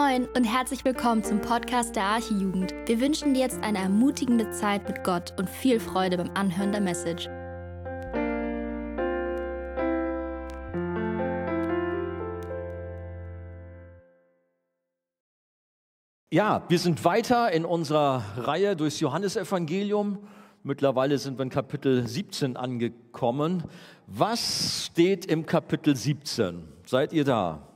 Moin und herzlich willkommen zum Podcast der Archijugend. Wir wünschen dir jetzt eine ermutigende Zeit mit Gott und viel Freude beim Anhören der Message. Ja, wir sind weiter in unserer Reihe durchs Johannesevangelium. Mittlerweile sind wir in Kapitel 17 angekommen. Was steht im Kapitel 17? Seid ihr da?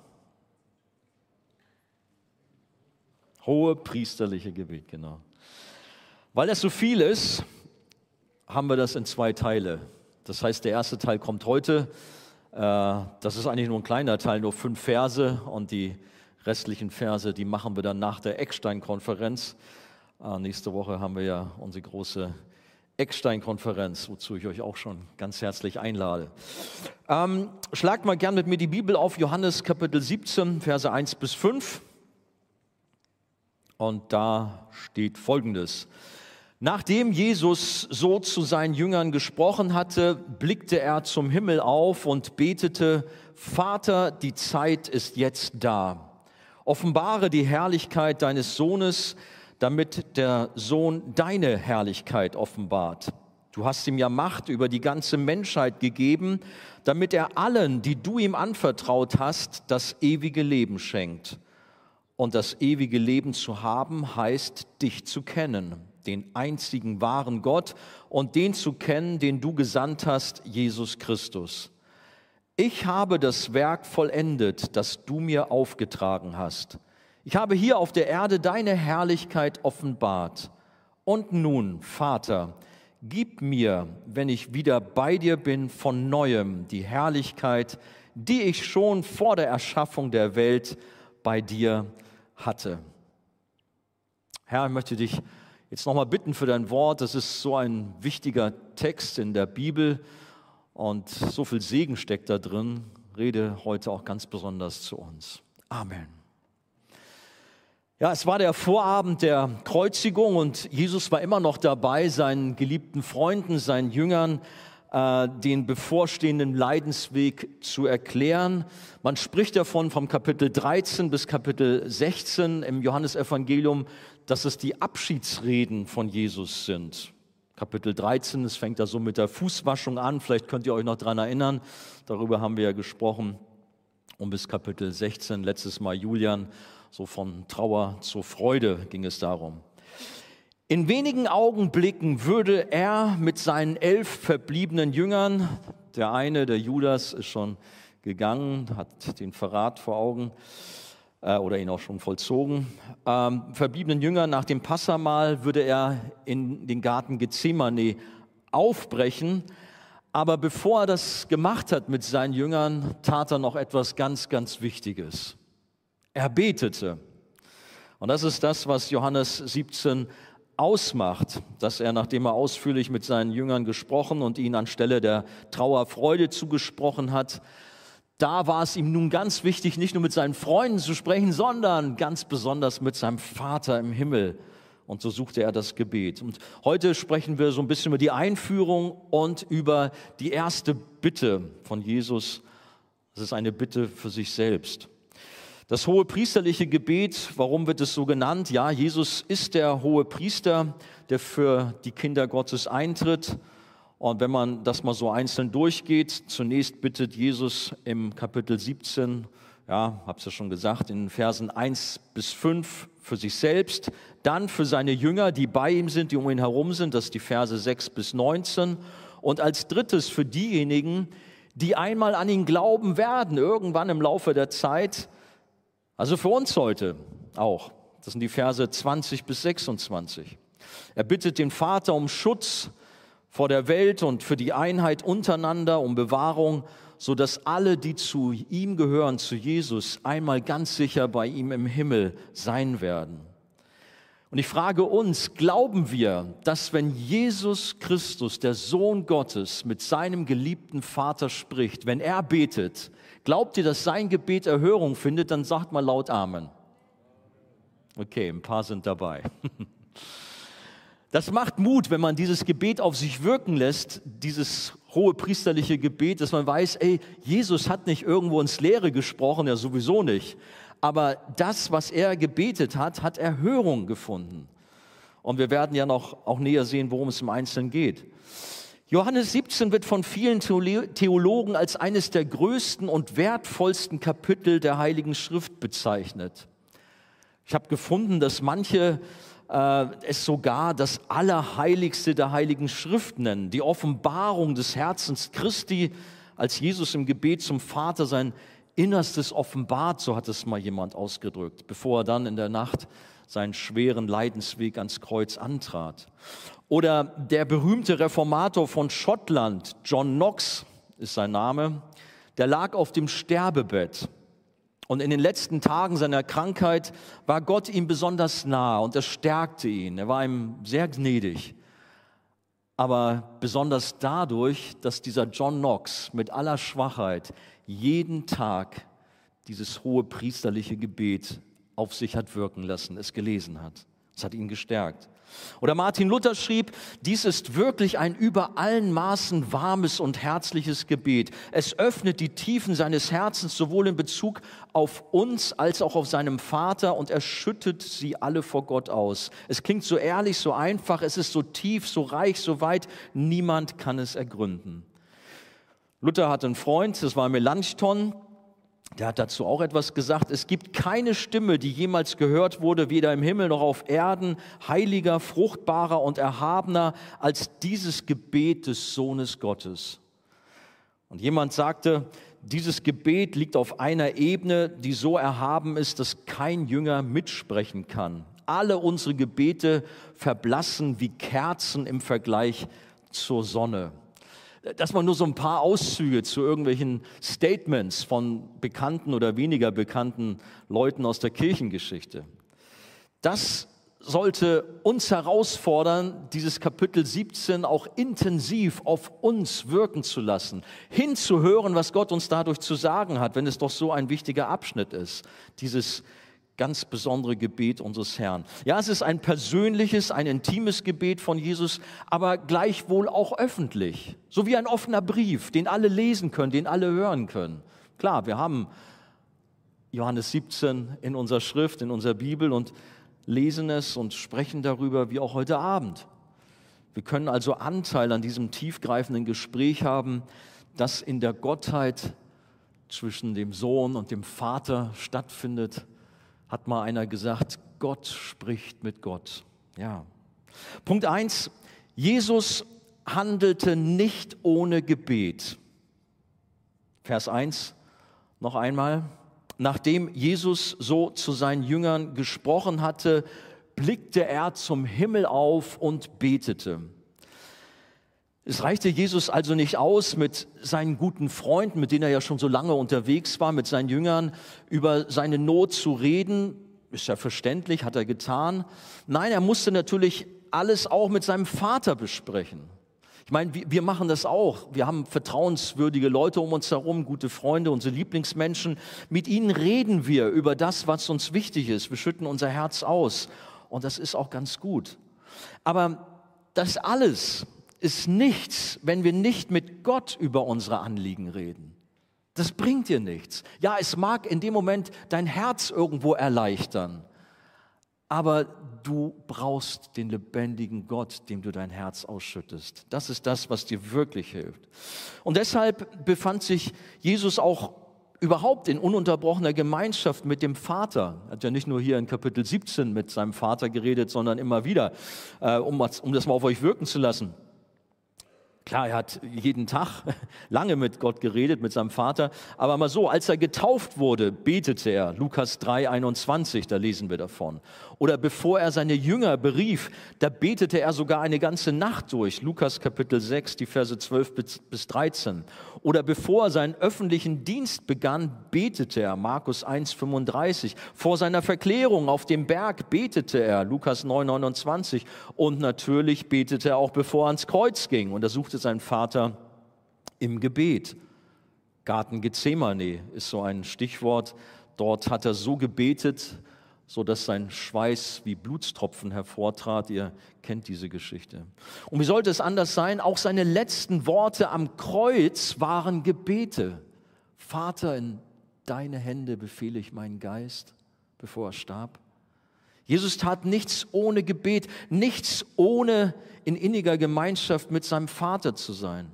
Hohe priesterliche Gebet, genau. Weil das so viel ist, haben wir das in zwei Teile. Das heißt, der erste Teil kommt heute. Äh, das ist eigentlich nur ein kleiner Teil, nur fünf Verse. Und die restlichen Verse, die machen wir dann nach der Eckstein-Konferenz. Äh, nächste Woche haben wir ja unsere große Eckstein-Konferenz, wozu ich euch auch schon ganz herzlich einlade. Ähm, schlagt mal gern mit mir die Bibel auf, Johannes Kapitel 17, Verse 1 bis 5. Und da steht Folgendes. Nachdem Jesus so zu seinen Jüngern gesprochen hatte, blickte er zum Himmel auf und betete, Vater, die Zeit ist jetzt da. Offenbare die Herrlichkeit deines Sohnes, damit der Sohn deine Herrlichkeit offenbart. Du hast ihm ja Macht über die ganze Menschheit gegeben, damit er allen, die du ihm anvertraut hast, das ewige Leben schenkt. Und das ewige Leben zu haben, heißt, dich zu kennen, den einzigen wahren Gott und den zu kennen, den du gesandt hast, Jesus Christus. Ich habe das Werk vollendet, das du mir aufgetragen hast. Ich habe hier auf der Erde deine Herrlichkeit offenbart. Und nun, Vater, gib mir, wenn ich wieder bei dir bin, von neuem die Herrlichkeit, die ich schon vor der Erschaffung der Welt bei dir hatte. Herr, ich möchte dich jetzt nochmal bitten für dein Wort. Das ist so ein wichtiger Text in der Bibel und so viel Segen steckt da drin. Rede heute auch ganz besonders zu uns. Amen. Ja, es war der Vorabend der Kreuzigung und Jesus war immer noch dabei, seinen geliebten Freunden, seinen Jüngern äh, den bevorstehenden Leidensweg zu erklären. Man spricht davon vom Kapitel 13 bis Kapitel 16 im Johannesevangelium, dass es die Abschiedsreden von Jesus sind. Kapitel 13, es fängt da so mit der Fußwaschung an, vielleicht könnt ihr euch noch daran erinnern, darüber haben wir ja gesprochen. Und bis Kapitel 16, letztes Mal Julian, so von Trauer zur Freude ging es darum. In wenigen Augenblicken würde er mit seinen elf verbliebenen Jüngern, der eine, der Judas, ist schon gegangen, hat den Verrat vor Augen äh, oder ihn auch schon vollzogen, ähm, verbliebenen Jüngern nach dem Passamal würde er in den Garten Gethsemane aufbrechen. Aber bevor er das gemacht hat mit seinen Jüngern, tat er noch etwas ganz, ganz Wichtiges. Er betete. Und das ist das, was Johannes 17 ausmacht, dass er, nachdem er ausführlich mit seinen Jüngern gesprochen und ihnen anstelle der Trauerfreude zugesprochen hat, da war es ihm nun ganz wichtig, nicht nur mit seinen Freunden zu sprechen, sondern ganz besonders mit seinem Vater im Himmel. Und so suchte er das Gebet. Und heute sprechen wir so ein bisschen über die Einführung und über die erste Bitte von Jesus. Das ist eine Bitte für sich selbst. Das hohe priesterliche Gebet, warum wird es so genannt? Ja, Jesus ist der hohe Priester, der für die Kinder Gottes eintritt. Und wenn man das mal so einzeln durchgeht, zunächst bittet Jesus im Kapitel 17, ja, hab's ja schon gesagt, in Versen 1 bis 5 für sich selbst, dann für seine Jünger, die bei ihm sind, die um ihn herum sind, das ist die Verse 6 bis 19. Und als drittes für diejenigen, die einmal an ihn glauben werden, irgendwann im Laufe der Zeit, also für uns heute auch. Das sind die Verse 20 bis 26. Er bittet den Vater um Schutz vor der Welt und für die Einheit untereinander, um Bewahrung, so dass alle, die zu ihm gehören, zu Jesus, einmal ganz sicher bei ihm im Himmel sein werden. Und ich frage uns, glauben wir, dass wenn Jesus Christus, der Sohn Gottes, mit seinem geliebten Vater spricht, wenn er betet, glaubt ihr, dass sein Gebet Erhörung findet, dann sagt mal laut Amen. Okay, ein paar sind dabei. Das macht Mut, wenn man dieses Gebet auf sich wirken lässt, dieses hohe priesterliche Gebet, dass man weiß, ey, Jesus hat nicht irgendwo ins Leere gesprochen, ja sowieso nicht. Aber das, was er gebetet hat, hat Erhörung gefunden. Und wir werden ja noch auch näher sehen, worum es im Einzelnen geht. Johannes 17 wird von vielen Theologen als eines der größten und wertvollsten Kapitel der Heiligen Schrift bezeichnet. Ich habe gefunden, dass manche äh, es sogar das Allerheiligste der Heiligen Schrift nennen, die Offenbarung des Herzens Christi, als Jesus im Gebet zum Vater sein Innerstes offenbart, so hat es mal jemand ausgedrückt, bevor er dann in der Nacht seinen schweren Leidensweg ans Kreuz antrat. Oder der berühmte Reformator von Schottland, John Knox ist sein Name, der lag auf dem Sterbebett. Und in den letzten Tagen seiner Krankheit war Gott ihm besonders nah und er stärkte ihn. Er war ihm sehr gnädig. Aber besonders dadurch, dass dieser John Knox mit aller Schwachheit jeden Tag dieses hohe priesterliche Gebet auf sich hat wirken lassen, es gelesen hat. Es hat ihn gestärkt. Oder Martin Luther schrieb, dies ist wirklich ein über allen Maßen warmes und herzliches Gebet. Es öffnet die Tiefen seines Herzens sowohl in Bezug auf uns als auch auf seinem Vater und er schüttet sie alle vor Gott aus. Es klingt so ehrlich, so einfach, es ist so tief, so reich, so weit, niemand kann es ergründen. Luther hatte einen Freund, das war Melanchthon, der hat dazu auch etwas gesagt. Es gibt keine Stimme, die jemals gehört wurde, weder im Himmel noch auf Erden, heiliger, fruchtbarer und erhabener als dieses Gebet des Sohnes Gottes. Und jemand sagte, dieses Gebet liegt auf einer Ebene, die so erhaben ist, dass kein Jünger mitsprechen kann. Alle unsere Gebete verblassen wie Kerzen im Vergleich zur Sonne dass man nur so ein paar Auszüge zu irgendwelchen Statements von bekannten oder weniger bekannten Leuten aus der Kirchengeschichte. Das sollte uns herausfordern, dieses Kapitel 17 auch intensiv auf uns wirken zu lassen, hinzuhören, was Gott uns dadurch zu sagen hat, wenn es doch so ein wichtiger Abschnitt ist, dieses ganz besondere Gebet unseres Herrn. Ja, es ist ein persönliches, ein intimes Gebet von Jesus, aber gleichwohl auch öffentlich. So wie ein offener Brief, den alle lesen können, den alle hören können. Klar, wir haben Johannes 17 in unserer Schrift, in unserer Bibel und lesen es und sprechen darüber, wie auch heute Abend. Wir können also Anteil an diesem tiefgreifenden Gespräch haben, das in der Gottheit zwischen dem Sohn und dem Vater stattfindet hat mal einer gesagt, Gott spricht mit Gott. Ja. Punkt eins: Jesus handelte nicht ohne Gebet. Vers 1 noch einmal. Nachdem Jesus so zu seinen Jüngern gesprochen hatte, blickte er zum Himmel auf und betete. Es reichte Jesus also nicht aus, mit seinen guten Freunden, mit denen er ja schon so lange unterwegs war, mit seinen Jüngern, über seine Not zu reden. Ist ja verständlich, hat er getan. Nein, er musste natürlich alles auch mit seinem Vater besprechen. Ich meine, wir machen das auch. Wir haben vertrauenswürdige Leute um uns herum, gute Freunde, unsere Lieblingsmenschen. Mit ihnen reden wir über das, was uns wichtig ist. Wir schütten unser Herz aus. Und das ist auch ganz gut. Aber das alles ist nichts, wenn wir nicht mit Gott über unsere Anliegen reden. Das bringt dir nichts. Ja, es mag in dem Moment dein Herz irgendwo erleichtern, aber du brauchst den lebendigen Gott, dem du dein Herz ausschüttest. Das ist das, was dir wirklich hilft. Und deshalb befand sich Jesus auch überhaupt in ununterbrochener Gemeinschaft mit dem Vater. Er hat ja nicht nur hier in Kapitel 17 mit seinem Vater geredet, sondern immer wieder, äh, um, um das mal auf euch wirken zu lassen. Klar, er hat jeden Tag lange mit Gott geredet, mit seinem Vater, aber mal so, als er getauft wurde, betete er, Lukas 3, 21, da lesen wir davon. Oder bevor er seine Jünger berief, da betete er sogar eine ganze Nacht durch, Lukas Kapitel 6, die Verse 12 bis 13. Oder bevor er seinen öffentlichen Dienst begann, betete er, Markus 1, 35. Vor seiner Verklärung auf dem Berg betete er, Lukas 9, 29. Und natürlich betete er auch, bevor er ans Kreuz ging. Und er suchte suchte sein Vater im Gebet. Garten Gethsemane ist so ein Stichwort. Dort hat er so gebetet, so dass sein Schweiß wie Blutstropfen hervortrat. Ihr kennt diese Geschichte. Und wie sollte es anders sein? Auch seine letzten Worte am Kreuz waren Gebete. Vater, in deine Hände befehle ich meinen Geist, bevor er starb. Jesus tat nichts ohne Gebet, nichts ohne in inniger Gemeinschaft mit seinem Vater zu sein.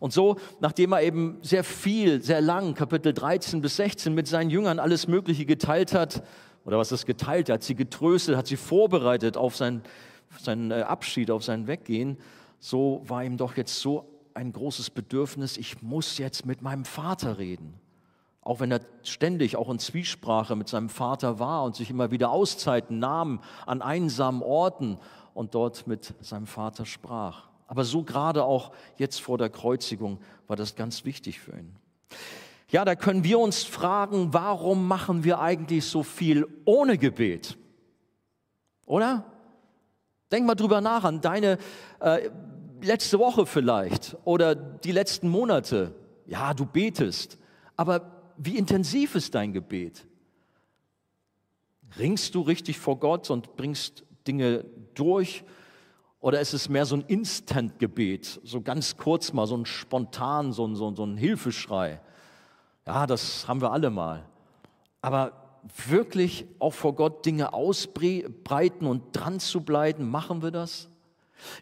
Und so, nachdem er eben sehr viel, sehr lang, Kapitel 13 bis 16, mit seinen Jüngern alles Mögliche geteilt hat, oder was ist geteilt, hat sie getröstet, hat sie vorbereitet auf seinen, seinen äh, Abschied, auf sein Weggehen, so war ihm doch jetzt so ein großes Bedürfnis, ich muss jetzt mit meinem Vater reden. Auch wenn er ständig auch in Zwiesprache mit seinem Vater war und sich immer wieder Auszeiten nahm an einsamen Orten und dort mit seinem Vater sprach. Aber so gerade auch jetzt vor der Kreuzigung war das ganz wichtig für ihn. Ja, da können wir uns fragen, warum machen wir eigentlich so viel ohne Gebet? Oder? Denk mal drüber nach an deine äh, letzte Woche vielleicht oder die letzten Monate. Ja, du betest, aber wie intensiv ist dein Gebet? Ringst du richtig vor Gott und bringst Dinge durch? Oder ist es mehr so ein Instant-Gebet, so ganz kurz mal, so ein spontan, so ein, so, so ein Hilfeschrei? Ja, das haben wir alle mal. Aber wirklich auch vor Gott Dinge ausbreiten und dran zu bleiben, machen wir das?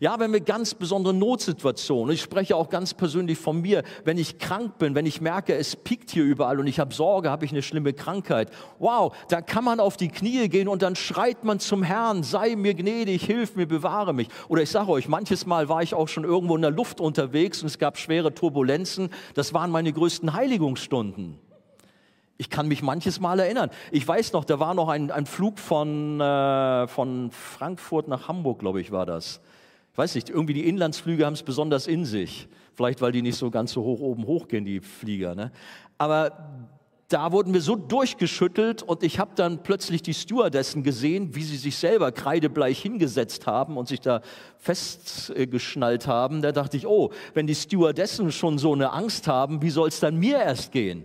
Ja, wenn wir ganz besondere Notsituationen, ich spreche auch ganz persönlich von mir, wenn ich krank bin, wenn ich merke, es piekt hier überall und ich habe Sorge, habe ich eine schlimme Krankheit. Wow, da kann man auf die Knie gehen und dann schreit man zum Herrn, sei mir gnädig, hilf mir, bewahre mich. Oder ich sage euch, manches Mal war ich auch schon irgendwo in der Luft unterwegs und es gab schwere Turbulenzen. Das waren meine größten Heiligungsstunden. Ich kann mich manches Mal erinnern. Ich weiß noch, da war noch ein, ein Flug von, äh, von Frankfurt nach Hamburg, glaube ich, war das weiß nicht, irgendwie die Inlandsflüge haben es besonders in sich. Vielleicht, weil die nicht so ganz so hoch oben hochgehen, die Flieger. Ne? Aber da wurden wir so durchgeschüttelt und ich habe dann plötzlich die Stewardessen gesehen, wie sie sich selber kreidebleich hingesetzt haben und sich da festgeschnallt haben. Da dachte ich, oh, wenn die Stewardessen schon so eine Angst haben, wie soll es dann mir erst gehen?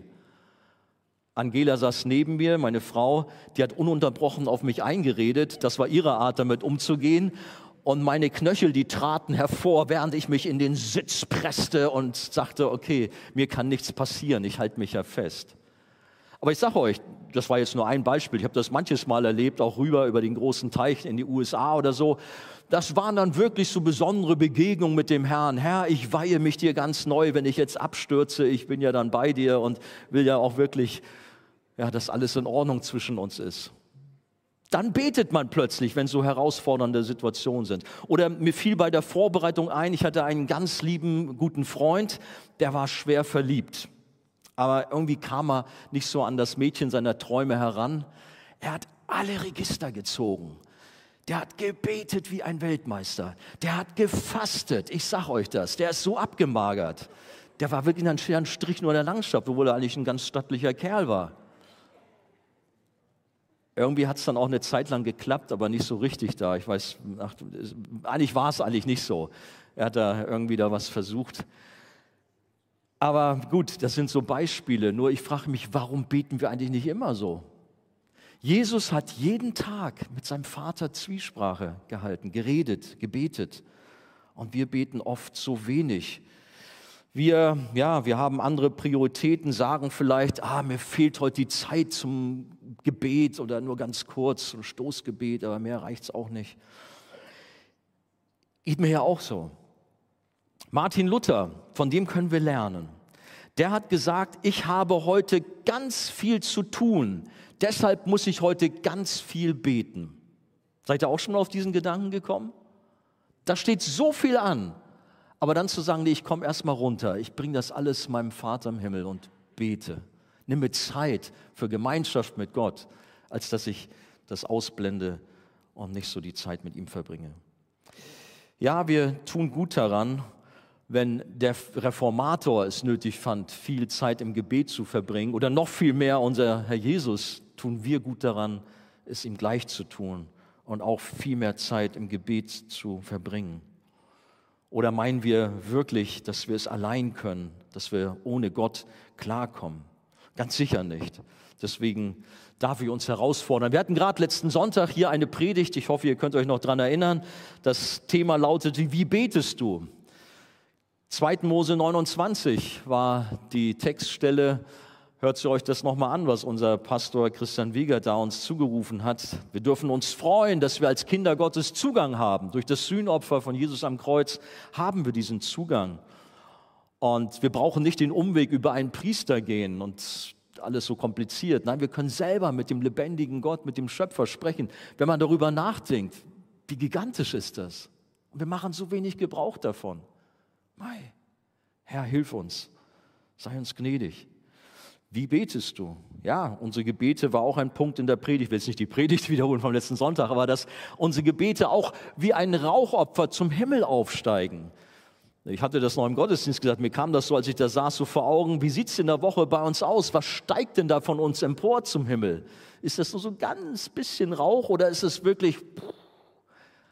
Angela saß neben mir, meine Frau, die hat ununterbrochen auf mich eingeredet. Das war ihre Art, damit umzugehen und meine Knöchel, die traten hervor, während ich mich in den Sitz presste und sagte, okay, mir kann nichts passieren, ich halte mich ja fest. Aber ich sage euch, das war jetzt nur ein Beispiel, ich habe das manches Mal erlebt, auch rüber über den großen Teich in die USA oder so. Das waren dann wirklich so besondere Begegnungen mit dem Herrn. Herr, ich weihe mich dir ganz neu, wenn ich jetzt abstürze, ich bin ja dann bei dir und will ja auch wirklich, ja, dass alles in Ordnung zwischen uns ist dann betet man plötzlich, wenn so herausfordernde Situationen sind. Oder mir fiel bei der Vorbereitung ein, ich hatte einen ganz lieben, guten Freund, der war schwer verliebt. Aber irgendwie kam er nicht so an das Mädchen seiner Träume heran. Er hat alle Register gezogen. Der hat gebetet wie ein Weltmeister. Der hat gefastet. Ich sag euch das. Der ist so abgemagert. Der war wirklich ein Strich nur in der Landschaft, obwohl er eigentlich ein ganz stattlicher Kerl war. Irgendwie hat es dann auch eine Zeit lang geklappt, aber nicht so richtig da. Ich weiß, ach, eigentlich war es eigentlich nicht so. Er hat da irgendwie da was versucht. Aber gut, das sind so Beispiele. Nur ich frage mich, warum beten wir eigentlich nicht immer so? Jesus hat jeden Tag mit seinem Vater Zwiesprache gehalten, geredet, gebetet. Und wir beten oft so wenig. Wir, ja, wir haben andere Prioritäten, sagen vielleicht, ah, mir fehlt heute die Zeit zum Gebet oder nur ganz kurz, ein Stoßgebet, aber mehr reicht es auch nicht. Geht mir ja auch so. Martin Luther, von dem können wir lernen. Der hat gesagt, ich habe heute ganz viel zu tun, deshalb muss ich heute ganz viel beten. Seid ihr auch schon mal auf diesen Gedanken gekommen? Da steht so viel an. Aber dann zu sagen, nee, ich komme erstmal runter, ich bringe das alles meinem Vater im Himmel und bete. Nimm mir Zeit für Gemeinschaft mit Gott, als dass ich das ausblende und nicht so die Zeit mit ihm verbringe. Ja, wir tun gut daran, wenn der Reformator es nötig fand, viel Zeit im Gebet zu verbringen, oder noch viel mehr unser Herr Jesus, tun wir gut daran, es ihm gleich zu tun und auch viel mehr Zeit im Gebet zu verbringen. Oder meinen wir wirklich, dass wir es allein können, dass wir ohne Gott klarkommen? Ganz sicher nicht. Deswegen darf ich uns herausfordern. Wir hatten gerade letzten Sonntag hier eine Predigt, ich hoffe, ihr könnt euch noch daran erinnern. Das Thema lautete, wie betest du? 2. Mose 29 war die Textstelle. hört ihr euch das nochmal an, was unser Pastor Christian Wieger da uns zugerufen hat. Wir dürfen uns freuen, dass wir als Kinder Gottes Zugang haben. Durch das Sühnopfer von Jesus am Kreuz haben wir diesen Zugang. Und wir brauchen nicht den Umweg über einen Priester gehen und alles so kompliziert. Nein, wir können selber mit dem lebendigen Gott, mit dem Schöpfer sprechen. Wenn man darüber nachdenkt, wie gigantisch ist das? Und wir machen so wenig Gebrauch davon. Mei, Herr, hilf uns. Sei uns gnädig. Wie betest du? Ja, unsere Gebete war auch ein Punkt in der Predigt. Ich will jetzt nicht die Predigt wiederholen vom letzten Sonntag, aber dass unsere Gebete auch wie ein Rauchopfer zum Himmel aufsteigen. Ich hatte das noch im Gottesdienst gesagt, mir kam das so, als ich da saß, so vor Augen, wie sieht es in der Woche bei uns aus? Was steigt denn da von uns empor zum Himmel? Ist das nur so ein ganz bisschen Rauch oder ist es wirklich,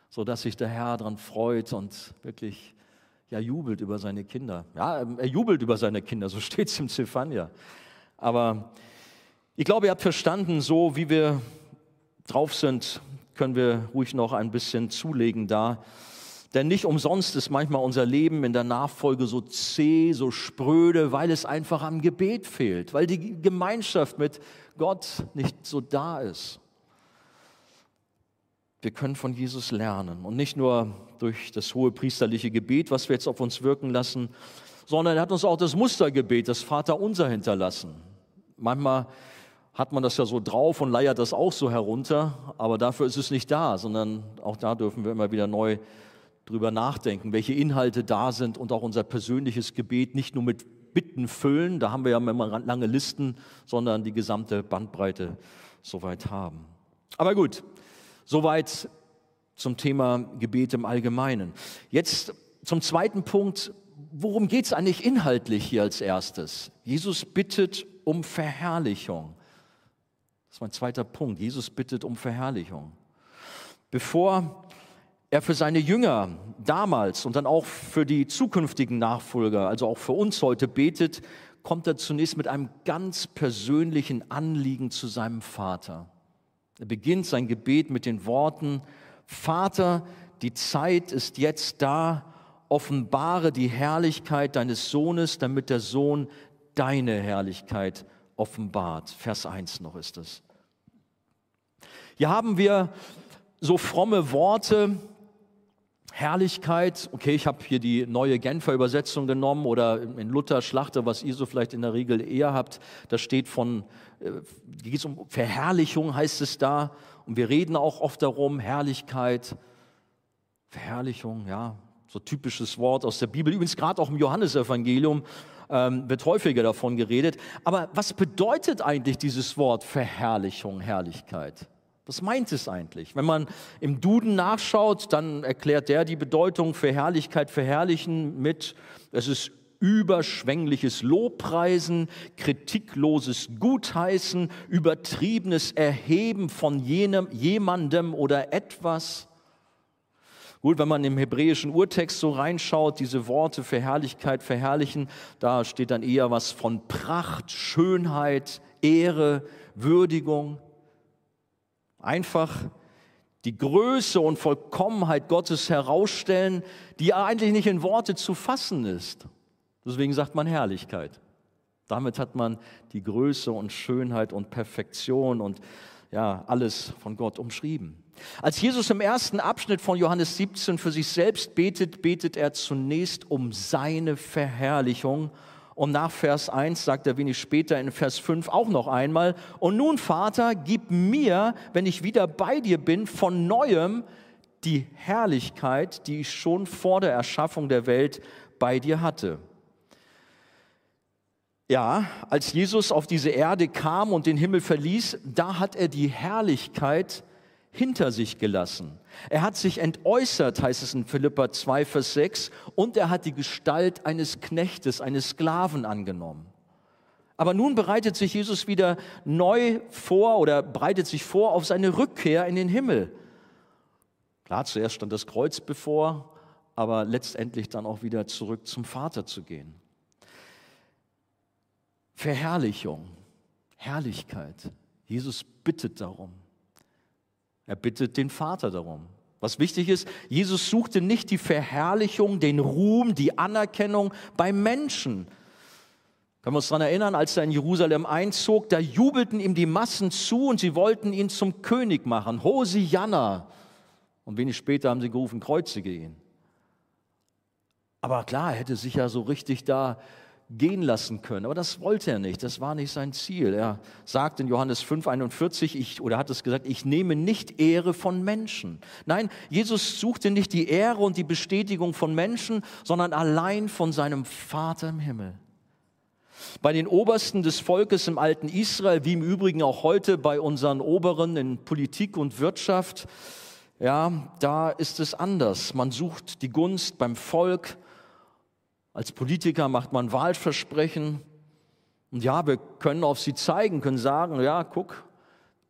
so dass sich der Herr daran freut und wirklich ja, jubelt über seine Kinder? Ja, er jubelt über seine Kinder, so steht es im Zephania. Aber ich glaube, ihr habt verstanden, so wie wir drauf sind, können wir ruhig noch ein bisschen zulegen da. Denn nicht umsonst ist manchmal unser Leben in der Nachfolge so zäh, so spröde, weil es einfach am Gebet fehlt, weil die Gemeinschaft mit Gott nicht so da ist. Wir können von Jesus lernen und nicht nur durch das hohe priesterliche Gebet, was wir jetzt auf uns wirken lassen, sondern er hat uns auch das Mustergebet, das Vaterunser hinterlassen. Manchmal hat man das ja so drauf und leiert das auch so herunter, aber dafür ist es nicht da, sondern auch da dürfen wir immer wieder neu drüber nachdenken, welche Inhalte da sind und auch unser persönliches Gebet nicht nur mit Bitten füllen, da haben wir ja immer lange Listen, sondern die gesamte Bandbreite soweit haben. Aber gut, soweit zum Thema Gebet im Allgemeinen. Jetzt zum zweiten Punkt, worum geht es eigentlich inhaltlich hier als erstes? Jesus bittet um Verherrlichung. Das ist mein zweiter Punkt. Jesus bittet um Verherrlichung. Bevor er für seine Jünger damals und dann auch für die zukünftigen Nachfolger, also auch für uns heute betet, kommt er zunächst mit einem ganz persönlichen Anliegen zu seinem Vater. Er beginnt sein Gebet mit den Worten, Vater, die Zeit ist jetzt da, offenbare die Herrlichkeit deines Sohnes, damit der Sohn deine Herrlichkeit offenbart. Vers 1 noch ist es. Hier haben wir so fromme Worte, Herrlichkeit, okay, ich habe hier die neue Genfer Übersetzung genommen oder in Luther Schlachter, was ihr so vielleicht in der Regel eher habt, da steht von, äh, geht es um Verherrlichung, heißt es da. Und wir reden auch oft darum, Herrlichkeit, Verherrlichung, ja, so typisches Wort aus der Bibel. Übrigens gerade auch im Johannesevangelium ähm, wird häufiger davon geredet. Aber was bedeutet eigentlich dieses Wort Verherrlichung, Herrlichkeit? Was meint es eigentlich? Wenn man im Duden nachschaut, dann erklärt der die Bedeutung für Herrlichkeit, verherrlichen mit, es ist überschwängliches Lobpreisen, kritikloses Gutheißen, übertriebenes Erheben von jenem, jemandem oder etwas. Gut, wenn man im hebräischen Urtext so reinschaut, diese Worte für Herrlichkeit, verherrlichen, da steht dann eher was von Pracht, Schönheit, Ehre, Würdigung. Einfach die Größe und Vollkommenheit Gottes herausstellen, die eigentlich nicht in Worte zu fassen ist. Deswegen sagt man Herrlichkeit. Damit hat man die Größe und Schönheit und Perfektion und ja, alles von Gott umschrieben. Als Jesus im ersten Abschnitt von Johannes 17 für sich selbst betet, betet er zunächst um seine Verherrlichung. Und nach Vers 1 sagt er wenig später in Vers 5 auch noch einmal, und nun Vater, gib mir, wenn ich wieder bei dir bin, von neuem die Herrlichkeit, die ich schon vor der Erschaffung der Welt bei dir hatte. Ja, als Jesus auf diese Erde kam und den Himmel verließ, da hat er die Herrlichkeit hinter sich gelassen. Er hat sich entäußert, heißt es in Philippa 2, Vers 6, und er hat die Gestalt eines Knechtes, eines Sklaven angenommen. Aber nun bereitet sich Jesus wieder neu vor oder bereitet sich vor auf seine Rückkehr in den Himmel. Klar, zuerst stand das Kreuz bevor, aber letztendlich dann auch wieder zurück zum Vater zu gehen. Verherrlichung, Herrlichkeit. Jesus bittet darum. Er bittet den Vater darum. Was wichtig ist, Jesus suchte nicht die Verherrlichung, den Ruhm, die Anerkennung bei Menschen. Können wir uns daran erinnern, als er in Jerusalem einzog, da jubelten ihm die Massen zu und sie wollten ihn zum König machen. Hosianna. Und wenig später haben sie gerufen, kreuzige ihn. Aber klar, er hätte sich ja so richtig da gehen lassen können. Aber das wollte er nicht. Das war nicht sein Ziel. Er sagt in Johannes 5,41, ich, oder hat es gesagt, ich nehme nicht Ehre von Menschen. Nein, Jesus suchte nicht die Ehre und die Bestätigung von Menschen, sondern allein von seinem Vater im Himmel. Bei den Obersten des Volkes im alten Israel, wie im Übrigen auch heute bei unseren Oberen in Politik und Wirtschaft, ja, da ist es anders. Man sucht die Gunst beim Volk, als Politiker macht man Wahlversprechen. Und ja, wir können auf sie zeigen, können sagen, ja, guck,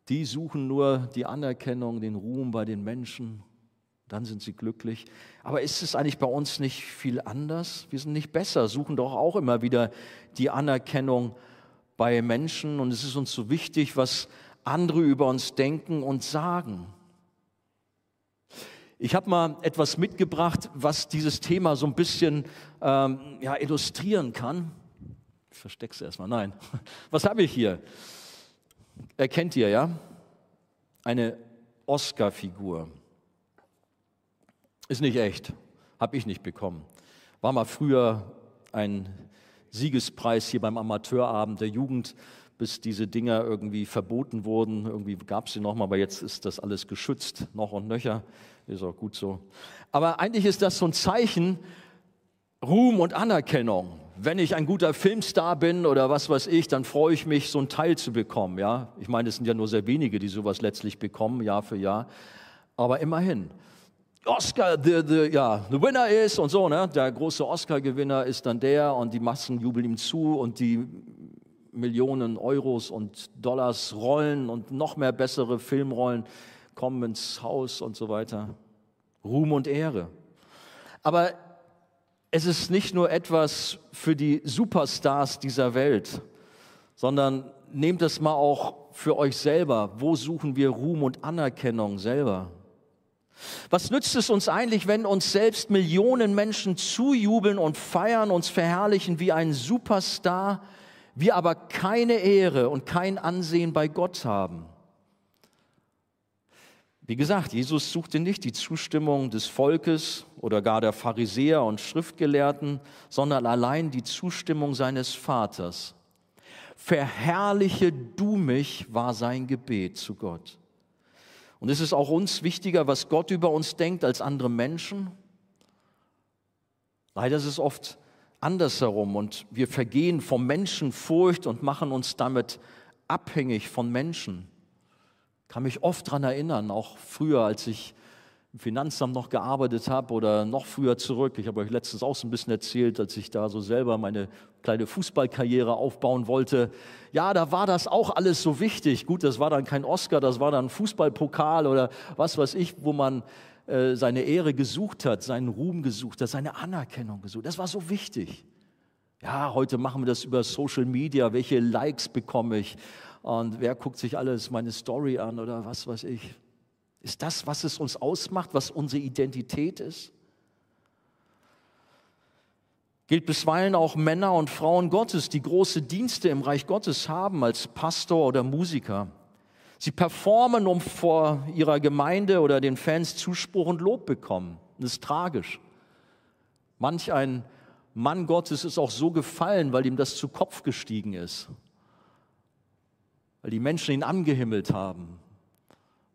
die suchen nur die Anerkennung, den Ruhm bei den Menschen. Dann sind sie glücklich. Aber ist es eigentlich bei uns nicht viel anders? Wir sind nicht besser, suchen doch auch immer wieder die Anerkennung bei Menschen. Und es ist uns so wichtig, was andere über uns denken und sagen. Ich habe mal etwas mitgebracht, was dieses Thema so ein bisschen ähm, ja, illustrieren kann. Ich verstecke es erstmal. Nein. Was habe ich hier? Erkennt ihr, ja? Eine Oscar-Figur. Ist nicht echt. Habe ich nicht bekommen. War mal früher ein Siegespreis hier beim Amateurabend der Jugend bis diese Dinger irgendwie verboten wurden. Irgendwie gab es sie nochmal, aber jetzt ist das alles geschützt, noch und nöcher. Ist auch gut so. Aber eigentlich ist das so ein Zeichen Ruhm und Anerkennung. Wenn ich ein guter Filmstar bin oder was weiß ich, dann freue ich mich, so ein Teil zu bekommen. Ja? Ich meine, es sind ja nur sehr wenige, die sowas letztlich bekommen, Jahr für Jahr. Aber immerhin. Oscar, the, the, ja, the winner ist und so, ne? der große Oscar-Gewinner ist dann der und die Massen jubeln ihm zu und die Millionen Euros und Dollars rollen und noch mehr bessere Filmrollen kommen ins Haus und so weiter. Ruhm und Ehre. Aber es ist nicht nur etwas für die Superstars dieser Welt, sondern nehmt es mal auch für euch selber. Wo suchen wir Ruhm und Anerkennung selber? Was nützt es uns eigentlich, wenn uns selbst Millionen Menschen zujubeln und feiern, uns verherrlichen wie ein Superstar, wir aber keine Ehre und kein Ansehen bei Gott haben. Wie gesagt, Jesus suchte nicht die Zustimmung des Volkes oder gar der Pharisäer und Schriftgelehrten, sondern allein die Zustimmung seines Vaters. Verherrliche du mich war sein Gebet zu Gott. Und es ist auch uns wichtiger, was Gott über uns denkt, als andere Menschen. Leider ist es oft andersherum und wir vergehen vom Menschen Furcht und machen uns damit abhängig von Menschen. Ich kann mich oft daran erinnern, auch früher, als ich im Finanzamt noch gearbeitet habe oder noch früher zurück. Ich habe euch letztens auch so ein bisschen erzählt, als ich da so selber meine kleine Fußballkarriere aufbauen wollte. Ja, da war das auch alles so wichtig. Gut, das war dann kein Oscar, das war dann Fußballpokal oder was weiß ich, wo man äh, seine Ehre gesucht hat, seinen Ruhm gesucht hat, seine Anerkennung gesucht. Das war so wichtig. Ja, heute machen wir das über Social Media. Welche Likes bekomme ich? Und wer guckt sich alles meine Story an oder was weiß ich? Ist das, was es uns ausmacht, was unsere Identität ist? Gilt bisweilen auch Männer und Frauen Gottes, die große Dienste im Reich Gottes haben als Pastor oder Musiker. Sie performen, um vor ihrer Gemeinde oder den Fans Zuspruch und Lob bekommen. Das ist tragisch. Manch ein Mann Gottes ist auch so gefallen, weil ihm das zu Kopf gestiegen ist. Weil die Menschen ihn angehimmelt haben.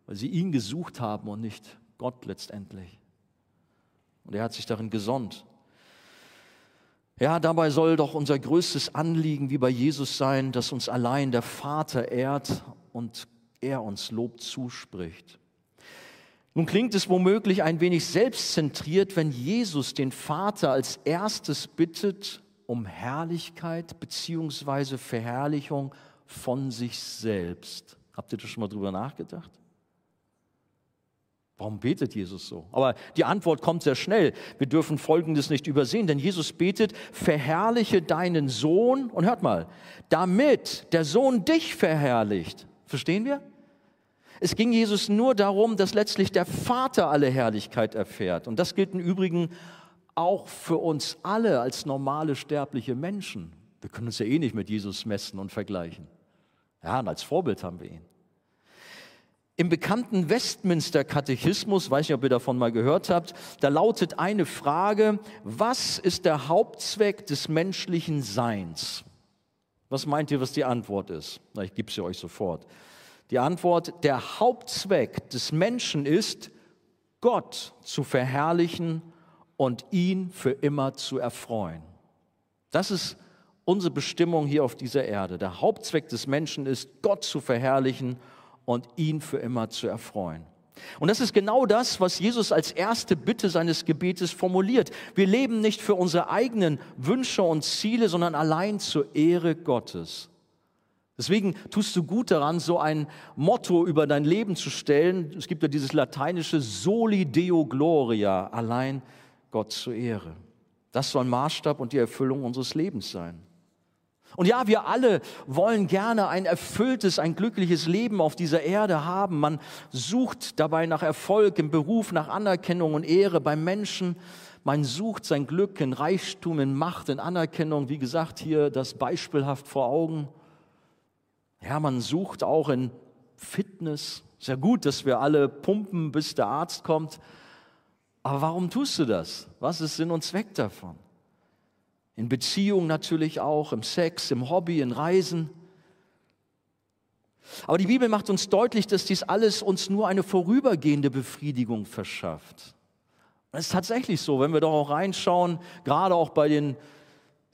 Weil sie ihn gesucht haben und nicht Gott letztendlich. Und er hat sich darin gesonnt. Ja, dabei soll doch unser größtes Anliegen wie bei Jesus sein, dass uns allein der Vater ehrt und er uns Lob zuspricht. Nun klingt es womöglich ein wenig selbstzentriert, wenn Jesus den Vater als erstes bittet um Herrlichkeit bzw. Verherrlichung von sich selbst. Habt ihr das schon mal drüber nachgedacht? Warum betet Jesus so? Aber die Antwort kommt sehr schnell. Wir dürfen Folgendes nicht übersehen, denn Jesus betet, verherrliche deinen Sohn und hört mal, damit der Sohn dich verherrlicht. Verstehen wir? Es ging Jesus nur darum, dass letztlich der Vater alle Herrlichkeit erfährt. Und das gilt im Übrigen auch für uns alle als normale sterbliche Menschen. Wir können uns ja eh nicht mit Jesus messen und vergleichen. Ja, und als Vorbild haben wir ihn. Im bekannten Westminster-Katechismus, weiß nicht, ob ihr davon mal gehört habt, da lautet eine Frage, was ist der Hauptzweck des menschlichen Seins? Was meint ihr, was die Antwort ist? Na, ich gebe sie euch sofort. Die Antwort, der Hauptzweck des Menschen ist, Gott zu verherrlichen und ihn für immer zu erfreuen. Das ist unsere Bestimmung hier auf dieser Erde. Der Hauptzweck des Menschen ist, Gott zu verherrlichen und ihn für immer zu erfreuen. Und das ist genau das, was Jesus als erste Bitte seines Gebetes formuliert. Wir leben nicht für unsere eigenen Wünsche und Ziele, sondern allein zur Ehre Gottes. Deswegen tust du gut daran, so ein Motto über dein Leben zu stellen. Es gibt ja dieses lateinische Soli Deo Gloria, allein Gott zur Ehre. Das soll Maßstab und die Erfüllung unseres Lebens sein. Und ja, wir alle wollen gerne ein erfülltes, ein glückliches Leben auf dieser Erde haben. Man sucht dabei nach Erfolg im Beruf, nach Anerkennung und Ehre beim Menschen. Man sucht sein Glück in Reichtum, in Macht, in Anerkennung. Wie gesagt, hier das beispielhaft vor Augen. Ja, man sucht auch in Fitness. Sehr gut, dass wir alle pumpen, bis der Arzt kommt. Aber warum tust du das? Was ist Sinn und Zweck davon? In Beziehungen natürlich auch, im Sex, im Hobby, in Reisen. Aber die Bibel macht uns deutlich, dass dies alles uns nur eine vorübergehende Befriedigung verschafft. Das ist tatsächlich so, wenn wir doch auch reinschauen, gerade auch bei den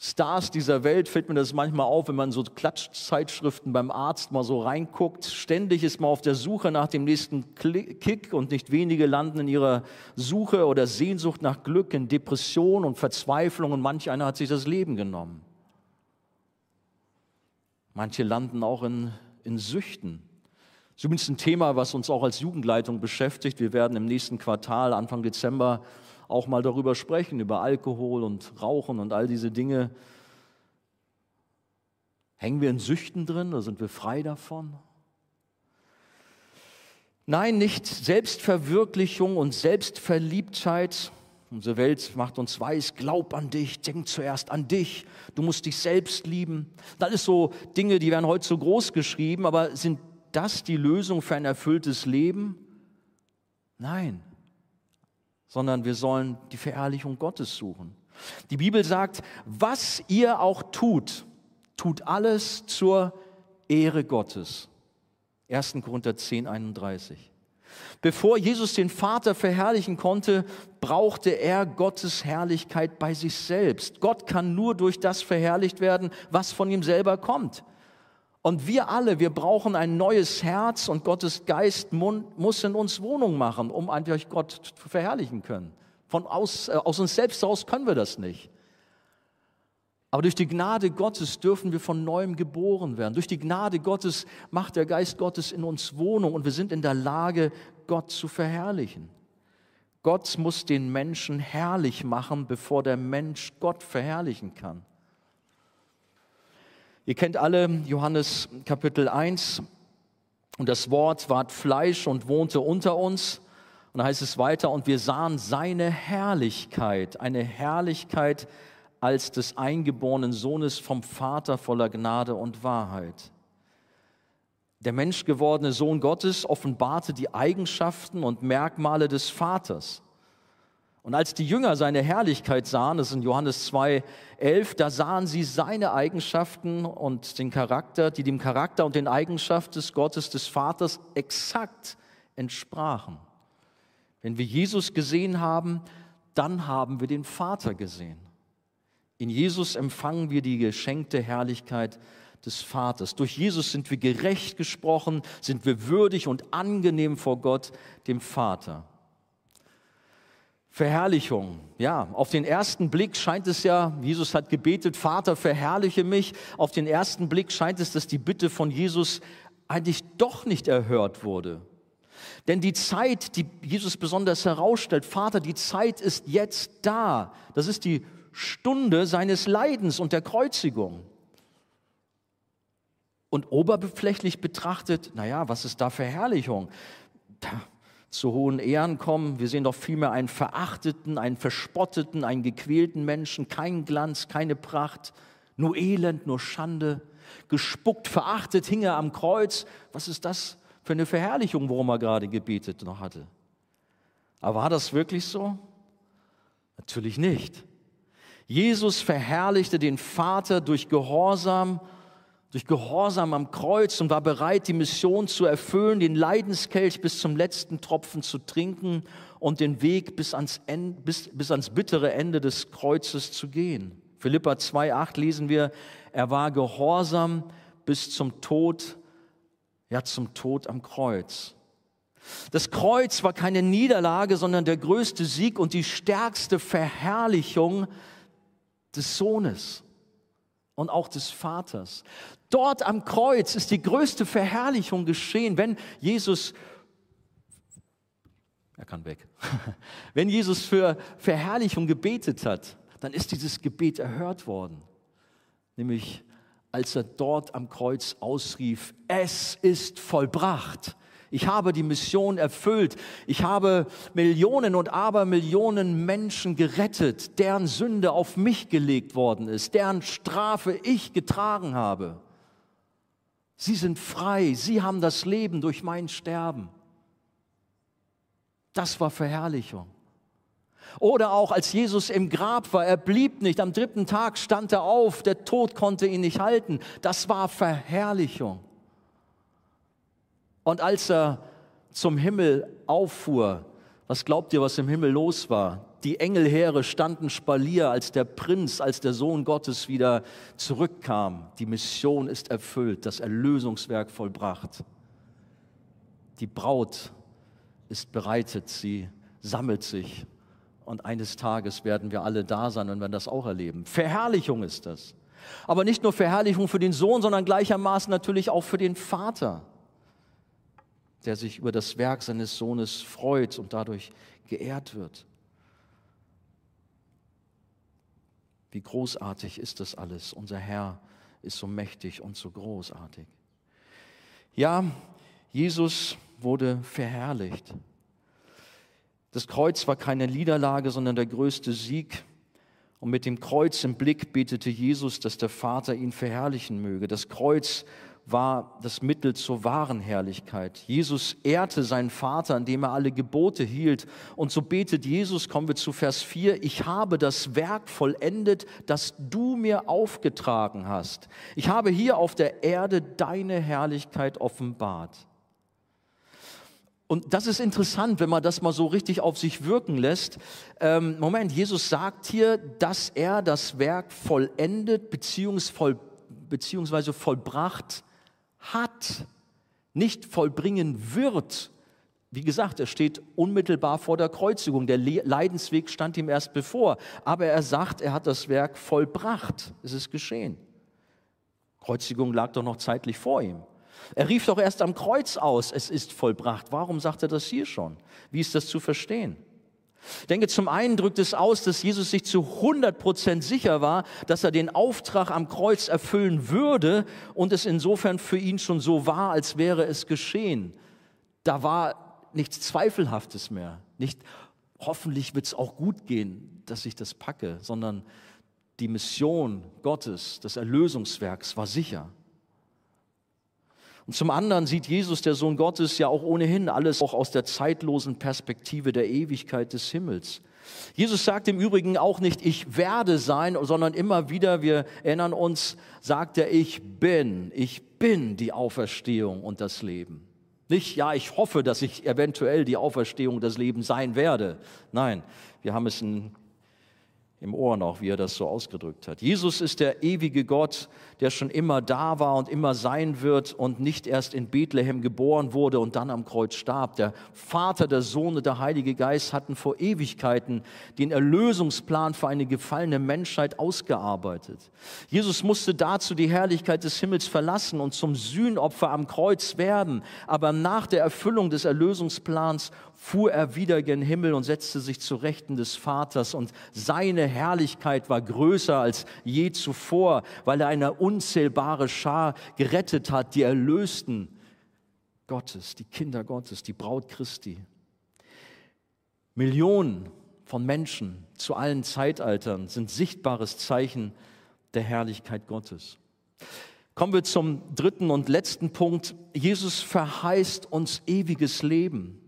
Stars dieser Welt fällt mir das manchmal auf, wenn man so Klatschzeitschriften beim Arzt mal so reinguckt. Ständig ist man auf der Suche nach dem nächsten Kick und nicht wenige landen in ihrer Suche oder Sehnsucht nach Glück in Depression und Verzweiflung und manch einer hat sich das Leben genommen. Manche landen auch in, in Süchten. Das ist übrigens ein Thema, was uns auch als Jugendleitung beschäftigt. Wir werden im nächsten Quartal, Anfang Dezember, auch mal darüber sprechen, über Alkohol und Rauchen und all diese Dinge. Hängen wir in Süchten drin oder sind wir frei davon? Nein, nicht Selbstverwirklichung und Selbstverliebtheit. Unsere Welt macht uns weiß, glaub an dich, denk zuerst an dich, du musst dich selbst lieben. Das ist so Dinge, die werden heute so groß geschrieben, aber sind das die Lösung für ein erfülltes Leben? Nein sondern wir sollen die Verherrlichung Gottes suchen. Die Bibel sagt, was ihr auch tut, tut alles zur Ehre Gottes. 1. Korinther 10, 31. Bevor Jesus den Vater verherrlichen konnte, brauchte er Gottes Herrlichkeit bei sich selbst. Gott kann nur durch das verherrlicht werden, was von ihm selber kommt. Und wir alle, wir brauchen ein neues Herz und Gottes Geist muss in uns Wohnung machen, um eigentlich Gott zu verherrlichen können. Von aus, äh, aus uns selbst heraus können wir das nicht. Aber durch die Gnade Gottes dürfen wir von neuem geboren werden. Durch die Gnade Gottes macht der Geist Gottes in uns Wohnung und wir sind in der Lage, Gott zu verherrlichen. Gott muss den Menschen herrlich machen, bevor der Mensch Gott verherrlichen kann. Ihr kennt alle Johannes Kapitel 1 und das Wort ward Fleisch und wohnte unter uns. Und da heißt es weiter, und wir sahen seine Herrlichkeit, eine Herrlichkeit als des eingeborenen Sohnes vom Vater voller Gnade und Wahrheit. Der menschgewordene Sohn Gottes offenbarte die Eigenschaften und Merkmale des Vaters. Und als die Jünger seine Herrlichkeit sahen, das ist in Johannes 2, 11, da sahen sie seine Eigenschaften und den Charakter, die dem Charakter und den Eigenschaften des Gottes, des Vaters exakt entsprachen. Wenn wir Jesus gesehen haben, dann haben wir den Vater gesehen. In Jesus empfangen wir die geschenkte Herrlichkeit des Vaters. Durch Jesus sind wir gerecht gesprochen, sind wir würdig und angenehm vor Gott, dem Vater. Verherrlichung. Ja, auf den ersten Blick scheint es ja, Jesus hat gebetet, Vater, verherrliche mich. Auf den ersten Blick scheint es, dass die Bitte von Jesus eigentlich doch nicht erhört wurde. Denn die Zeit, die Jesus besonders herausstellt, Vater, die Zeit ist jetzt da. Das ist die Stunde seines Leidens und der Kreuzigung. Und oberflächlich betrachtet, naja, was ist da Verherrlichung? Zu hohen Ehren kommen. Wir sehen doch vielmehr einen verachteten, einen verspotteten, einen gequälten Menschen, keinen Glanz, keine Pracht, Nur Elend, nur Schande, gespuckt, verachtet, hing er am Kreuz. Was ist das für eine Verherrlichung, worum er gerade gebetet noch hatte? Aber war das wirklich so? Natürlich nicht. Jesus verherrlichte den Vater durch Gehorsam, durch Gehorsam am Kreuz und war bereit, die Mission zu erfüllen, den Leidenskelch bis zum letzten Tropfen zu trinken und den Weg bis ans, Ende, bis, bis ans bittere Ende des Kreuzes zu gehen. Philippa 2,8 lesen wir, er war gehorsam bis zum Tod, ja zum Tod am Kreuz. Das Kreuz war keine Niederlage, sondern der größte Sieg und die stärkste Verherrlichung des Sohnes und auch des Vaters. Dort am Kreuz ist die größte Verherrlichung geschehen, wenn Jesus, er kann weg, wenn Jesus für Verherrlichung gebetet hat, dann ist dieses Gebet erhört worden. Nämlich als er dort am Kreuz ausrief, es ist vollbracht. Ich habe die Mission erfüllt. Ich habe Millionen und Abermillionen Menschen gerettet, deren Sünde auf mich gelegt worden ist, deren Strafe ich getragen habe. Sie sind frei. Sie haben das Leben durch mein Sterben. Das war Verherrlichung. Oder auch als Jesus im Grab war, er blieb nicht, am dritten Tag stand er auf, der Tod konnte ihn nicht halten. Das war Verherrlichung. Und als er zum Himmel auffuhr, was glaubt ihr, was im Himmel los war? Die Engelheere standen Spalier, als der Prinz, als der Sohn Gottes wieder zurückkam. Die Mission ist erfüllt, das Erlösungswerk vollbracht. Die Braut ist bereitet, sie sammelt sich und eines Tages werden wir alle da sein und werden das auch erleben. Verherrlichung ist das. Aber nicht nur Verherrlichung für den Sohn, sondern gleichermaßen natürlich auch für den Vater der sich über das Werk seines Sohnes freut und dadurch geehrt wird. Wie großartig ist das alles. Unser Herr ist so mächtig und so großartig. Ja, Jesus wurde verherrlicht. Das Kreuz war keine Niederlage, sondern der größte Sieg. Und mit dem Kreuz im Blick betete Jesus, dass der Vater ihn verherrlichen möge. Das Kreuz war das Mittel zur wahren Herrlichkeit. Jesus ehrte seinen Vater, indem er alle Gebote hielt. Und so betet Jesus, kommen wir zu Vers 4, ich habe das Werk vollendet, das du mir aufgetragen hast. Ich habe hier auf der Erde deine Herrlichkeit offenbart. Und das ist interessant, wenn man das mal so richtig auf sich wirken lässt. Ähm, Moment, Jesus sagt hier, dass er das Werk vollendet beziehungsweise vollbracht hat, nicht vollbringen wird. Wie gesagt, er steht unmittelbar vor der Kreuzigung. Der Leidensweg stand ihm erst bevor. Aber er sagt, er hat das Werk vollbracht. Es ist geschehen. Kreuzigung lag doch noch zeitlich vor ihm. Er rief doch erst am Kreuz aus, es ist vollbracht. Warum sagt er das hier schon? Wie ist das zu verstehen? Ich denke, zum einen drückt es aus, dass Jesus sich zu 100 Prozent sicher war, dass er den Auftrag am Kreuz erfüllen würde und es insofern für ihn schon so war, als wäre es geschehen. Da war nichts Zweifelhaftes mehr. Nicht, hoffentlich wird es auch gut gehen, dass ich das packe, sondern die Mission Gottes, des Erlösungswerks war sicher. Und zum anderen sieht Jesus, der Sohn Gottes, ja auch ohnehin alles auch aus der zeitlosen Perspektive der Ewigkeit des Himmels. Jesus sagt im Übrigen auch nicht, ich werde sein, sondern immer wieder, wir erinnern uns, sagt er, ich bin, ich bin die Auferstehung und das Leben. Nicht, ja, ich hoffe, dass ich eventuell die Auferstehung und das Leben sein werde. Nein, wir haben es in im Ohr noch, wie er das so ausgedrückt hat. Jesus ist der ewige Gott, der schon immer da war und immer sein wird und nicht erst in Bethlehem geboren wurde und dann am Kreuz starb. Der Vater, der Sohn und der Heilige Geist hatten vor Ewigkeiten den Erlösungsplan für eine gefallene Menschheit ausgearbeitet. Jesus musste dazu die Herrlichkeit des Himmels verlassen und zum Sühnopfer am Kreuz werden, aber nach der Erfüllung des Erlösungsplans fuhr er wieder gen Himmel und setzte sich zu Rechten des Vaters und seine Herrlichkeit war größer als je zuvor, weil er eine unzählbare Schar gerettet hat, die Erlösten Gottes, die Kinder Gottes, die Braut Christi. Millionen von Menschen zu allen Zeitaltern sind sichtbares Zeichen der Herrlichkeit Gottes. Kommen wir zum dritten und letzten Punkt. Jesus verheißt uns ewiges Leben.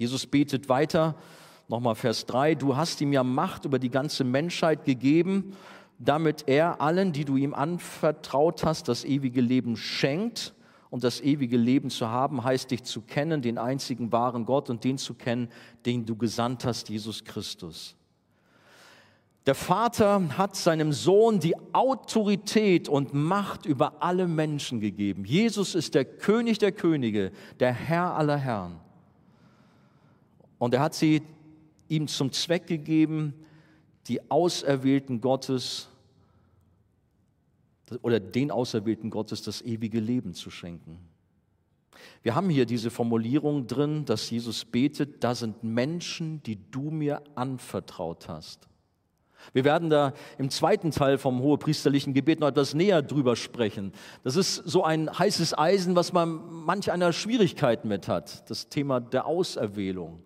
Jesus betet weiter, nochmal Vers 3, du hast ihm ja Macht über die ganze Menschheit gegeben, damit er allen, die du ihm anvertraut hast, das ewige Leben schenkt. Und das ewige Leben zu haben, heißt dich zu kennen, den einzigen wahren Gott und den zu kennen, den du gesandt hast, Jesus Christus. Der Vater hat seinem Sohn die Autorität und Macht über alle Menschen gegeben. Jesus ist der König der Könige, der Herr aller Herren. Und er hat sie ihm zum Zweck gegeben, die Auserwählten Gottes oder den Auserwählten Gottes das ewige Leben zu schenken. Wir haben hier diese Formulierung drin, dass Jesus betet, da sind Menschen, die du mir anvertraut hast. Wir werden da im zweiten Teil vom hohepriesterlichen Gebet noch etwas näher drüber sprechen. Das ist so ein heißes Eisen, was man manch einer Schwierigkeiten mit hat. Das Thema der Auserwählung.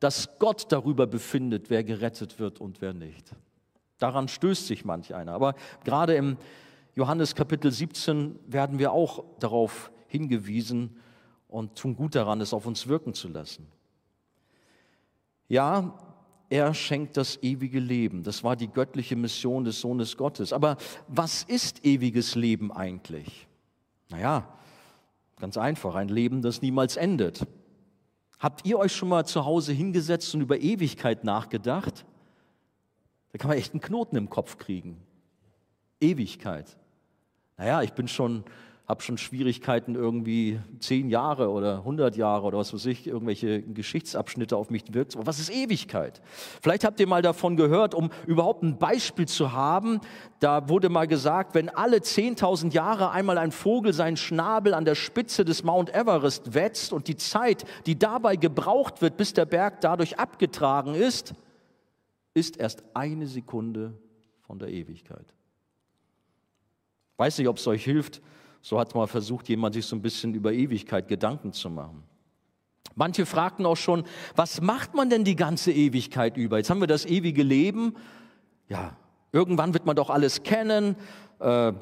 Dass Gott darüber befindet, wer gerettet wird und wer nicht. Daran stößt sich manch einer. Aber gerade im Johannes Kapitel 17 werden wir auch darauf hingewiesen und tun gut daran, es auf uns wirken zu lassen. Ja, er schenkt das ewige Leben. Das war die göttliche Mission des Sohnes Gottes. Aber was ist ewiges Leben eigentlich? Naja, ganz einfach, ein Leben, das niemals endet. Habt ihr euch schon mal zu Hause hingesetzt und über Ewigkeit nachgedacht? Da kann man echt einen Knoten im Kopf kriegen. Ewigkeit. Naja, ich bin schon habe schon Schwierigkeiten, irgendwie zehn Jahre oder hundert Jahre oder was weiß ich, irgendwelche Geschichtsabschnitte auf mich wirkt. Was ist Ewigkeit? Vielleicht habt ihr mal davon gehört, um überhaupt ein Beispiel zu haben. Da wurde mal gesagt, wenn alle 10.000 Jahre einmal ein Vogel seinen Schnabel an der Spitze des Mount Everest wetzt und die Zeit, die dabei gebraucht wird, bis der Berg dadurch abgetragen ist, ist erst eine Sekunde von der Ewigkeit. Weiß nicht, ob es euch hilft, so hat mal versucht, jemand sich so ein bisschen über Ewigkeit Gedanken zu machen. Manche fragten auch schon, was macht man denn die ganze Ewigkeit über? Jetzt haben wir das ewige Leben. Ja, irgendwann wird man doch alles kennen. Äh,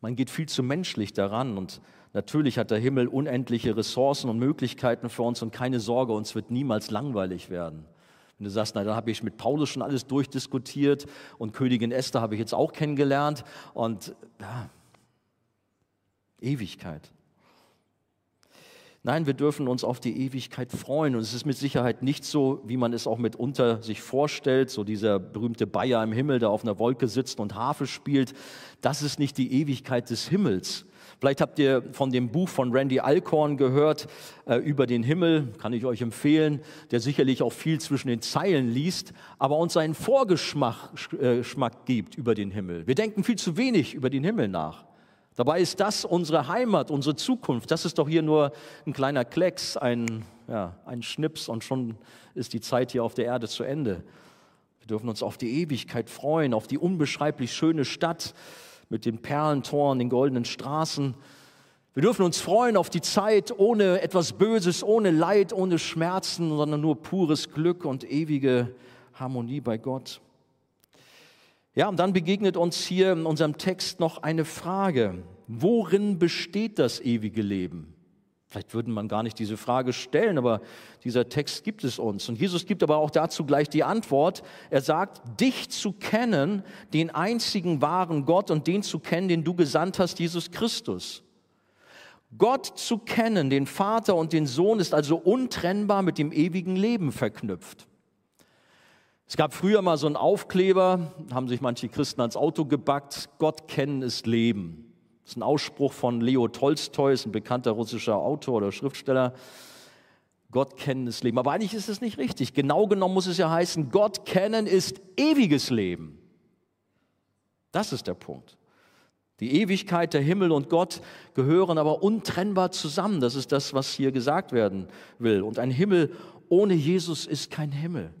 man geht viel zu menschlich daran und natürlich hat der Himmel unendliche Ressourcen und Möglichkeiten für uns und keine Sorge, uns wird niemals langweilig werden. Wenn du sagst, na, dann habe ich mit Paulus schon alles durchdiskutiert und Königin Esther habe ich jetzt auch kennengelernt und ja, Ewigkeit. Nein, wir dürfen uns auf die Ewigkeit freuen. Und es ist mit Sicherheit nicht so, wie man es auch mitunter sich vorstellt, so dieser berühmte Bayer im Himmel, der auf einer Wolke sitzt und Harfe spielt. Das ist nicht die Ewigkeit des Himmels. Vielleicht habt ihr von dem Buch von Randy Alcorn gehört äh, über den Himmel, kann ich euch empfehlen, der sicherlich auch viel zwischen den Zeilen liest, aber uns einen Vorgeschmack äh, gibt über den Himmel. Wir denken viel zu wenig über den Himmel nach. Dabei ist das unsere Heimat, unsere Zukunft. Das ist doch hier nur ein kleiner Klecks, ein, ja, ein Schnips und schon ist die Zeit hier auf der Erde zu Ende. Wir dürfen uns auf die Ewigkeit freuen, auf die unbeschreiblich schöne Stadt, mit den Perlentoren, den goldenen Straßen. Wir dürfen uns freuen auf die Zeit ohne etwas Böses, ohne Leid, ohne Schmerzen, sondern nur pures Glück und ewige Harmonie bei Gott. Ja, und dann begegnet uns hier in unserem Text noch eine Frage. Worin besteht das ewige Leben? Vielleicht würde man gar nicht diese Frage stellen, aber dieser Text gibt es uns. Und Jesus gibt aber auch dazu gleich die Antwort. Er sagt, dich zu kennen, den einzigen wahren Gott und den zu kennen, den du gesandt hast, Jesus Christus. Gott zu kennen, den Vater und den Sohn, ist also untrennbar mit dem ewigen Leben verknüpft. Es gab früher mal so einen Aufkleber, haben sich manche Christen ans Auto gebackt, Gott kennen ist Leben. Das ist ein Ausspruch von Leo Tolstoi, ist ein bekannter russischer Autor oder Schriftsteller. Gott kennen ist Leben. Aber eigentlich ist es nicht richtig. Genau genommen muss es ja heißen, Gott kennen ist ewiges Leben. Das ist der Punkt. Die Ewigkeit, der Himmel und Gott gehören aber untrennbar zusammen. Das ist das, was hier gesagt werden will. Und ein Himmel ohne Jesus ist kein Himmel.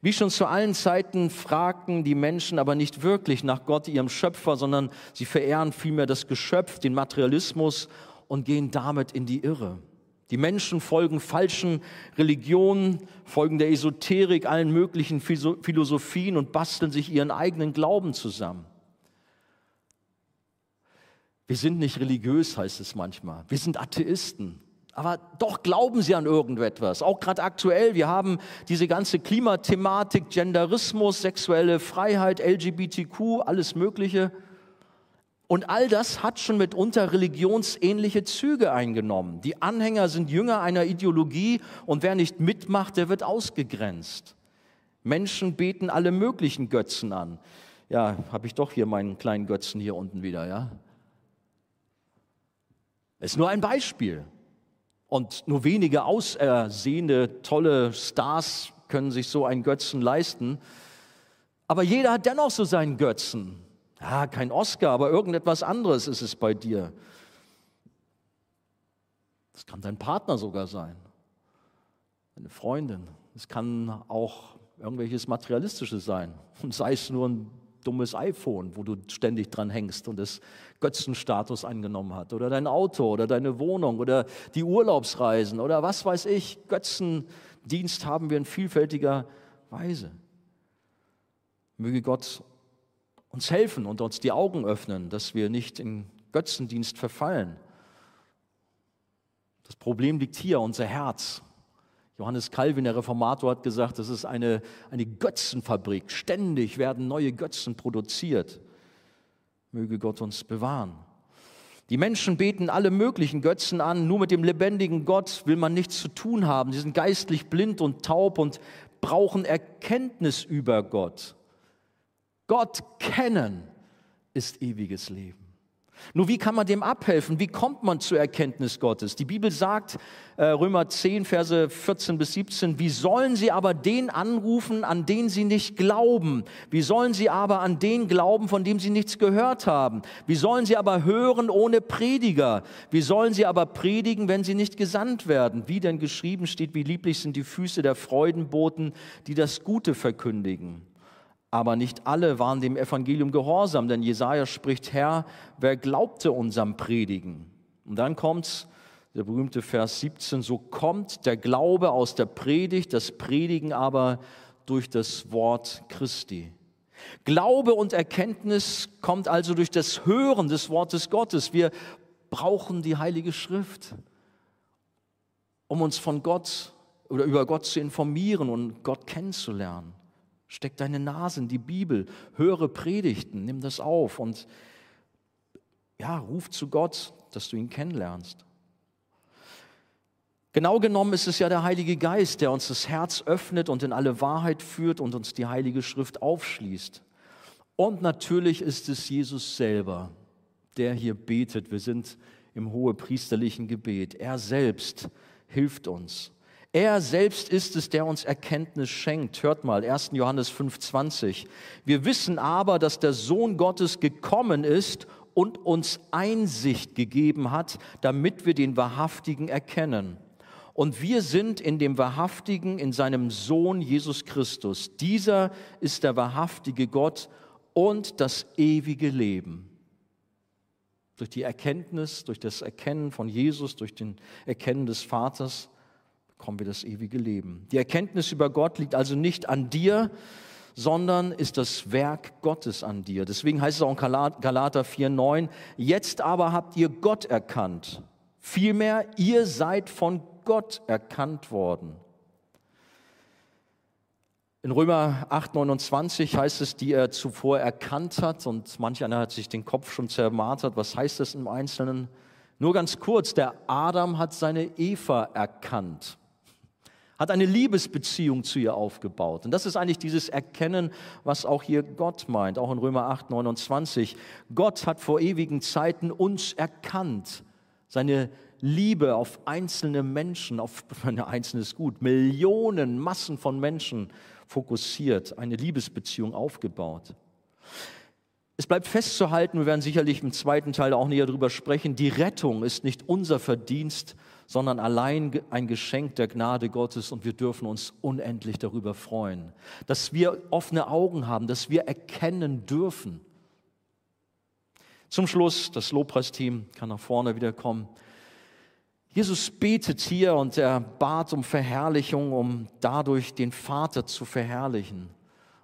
Wie schon zu allen Zeiten fragten die Menschen aber nicht wirklich nach Gott, ihrem Schöpfer, sondern sie verehren vielmehr das Geschöpf, den Materialismus und gehen damit in die Irre. Die Menschen folgen falschen Religionen, folgen der Esoterik, allen möglichen Philosophien und basteln sich ihren eigenen Glauben zusammen. Wir sind nicht religiös, heißt es manchmal. Wir sind Atheisten. Aber doch glauben sie an irgendetwas. Auch gerade aktuell, wir haben diese ganze Klimathematik, Genderismus, sexuelle Freiheit, LGBTQ, alles Mögliche. Und all das hat schon mitunter religionsähnliche Züge eingenommen. Die Anhänger sind Jünger einer Ideologie und wer nicht mitmacht, der wird ausgegrenzt. Menschen beten alle möglichen Götzen an. Ja, habe ich doch hier meinen kleinen Götzen hier unten wieder, ja? Ist nur ein Beispiel. Und nur wenige ausersehende, tolle Stars können sich so einen Götzen leisten. Aber jeder hat dennoch so seinen Götzen. Ja, kein Oscar, aber irgendetwas anderes ist es bei dir. Das kann dein Partner sogar sein, deine Freundin. Es kann auch irgendwelches Materialistisches sein. Und sei es nur ein dummes iPhone, wo du ständig dran hängst und es Götzenstatus angenommen hat. Oder dein Auto oder deine Wohnung oder die Urlaubsreisen oder was weiß ich. Götzendienst haben wir in vielfältiger Weise. Möge Gott uns helfen und uns die Augen öffnen, dass wir nicht in Götzendienst verfallen. Das Problem liegt hier, unser Herz. Johannes Calvin, der Reformator, hat gesagt, das ist eine, eine Götzenfabrik. Ständig werden neue Götzen produziert. Möge Gott uns bewahren. Die Menschen beten alle möglichen Götzen an, nur mit dem lebendigen Gott will man nichts zu tun haben. Sie sind geistlich blind und taub und brauchen Erkenntnis über Gott. Gott kennen ist ewiges Leben. Nur wie kann man dem abhelfen? Wie kommt man zur Erkenntnis Gottes? Die Bibel sagt, äh, Römer 10, Verse 14 bis 17, wie sollen sie aber den anrufen, an den sie nicht glauben? Wie sollen sie aber an den glauben, von dem sie nichts gehört haben? Wie sollen sie aber hören ohne Prediger? Wie sollen sie aber predigen, wenn sie nicht gesandt werden? Wie denn geschrieben steht, wie lieblich sind die Füße der Freudenboten, die das Gute verkündigen. Aber nicht alle waren dem Evangelium gehorsam, denn Jesaja spricht: Herr, wer glaubte unserem Predigen? Und dann kommt der berühmte Vers 17: So kommt der Glaube aus der Predigt, das Predigen aber durch das Wort Christi. Glaube und Erkenntnis kommt also durch das Hören des Wortes Gottes. Wir brauchen die Heilige Schrift, um uns von Gott oder über Gott zu informieren und Gott kennenzulernen. Steck deine Nase in die Bibel, höre Predigten, nimm das auf und ja, ruf zu Gott, dass du ihn kennenlernst. Genau genommen ist es ja der Heilige Geist, der uns das Herz öffnet und in alle Wahrheit führt und uns die Heilige Schrift aufschließt. Und natürlich ist es Jesus selber, der hier betet. Wir sind im hohepriesterlichen Gebet. Er selbst hilft uns. Er selbst ist es, der uns Erkenntnis schenkt. Hört mal, 1. Johannes 5,20. Wir wissen aber, dass der Sohn Gottes gekommen ist und uns Einsicht gegeben hat, damit wir den Wahrhaftigen erkennen. Und wir sind in dem Wahrhaftigen, in seinem Sohn Jesus Christus. Dieser ist der wahrhaftige Gott und das ewige Leben. Durch die Erkenntnis, durch das Erkennen von Jesus, durch den Erkennen des Vaters bekommen wir das ewige Leben. Die Erkenntnis über Gott liegt also nicht an dir, sondern ist das Werk Gottes an dir. Deswegen heißt es auch in Galater 4,9, jetzt aber habt ihr Gott erkannt. Vielmehr, ihr seid von Gott erkannt worden. In Römer 8, 29 heißt es, die er zuvor erkannt hat, und manch einer hat sich den Kopf schon zermartert. Was heißt das im Einzelnen? Nur ganz kurz, der Adam hat seine Eva erkannt hat eine Liebesbeziehung zu ihr aufgebaut. Und das ist eigentlich dieses Erkennen, was auch hier Gott meint, auch in Römer 8, 29. Gott hat vor ewigen Zeiten uns erkannt, seine Liebe auf einzelne Menschen, auf ein einzelnes Gut, Millionen, Massen von Menschen fokussiert, eine Liebesbeziehung aufgebaut. Es bleibt festzuhalten, wir werden sicherlich im zweiten Teil auch näher darüber sprechen, die Rettung ist nicht unser Verdienst, sondern allein ein Geschenk der Gnade Gottes und wir dürfen uns unendlich darüber freuen, dass wir offene Augen haben, dass wir erkennen dürfen. Zum Schluss, das Lobpreisteam kann nach vorne wieder kommen. Jesus betet hier und er bat um Verherrlichung, um dadurch den Vater zu verherrlichen.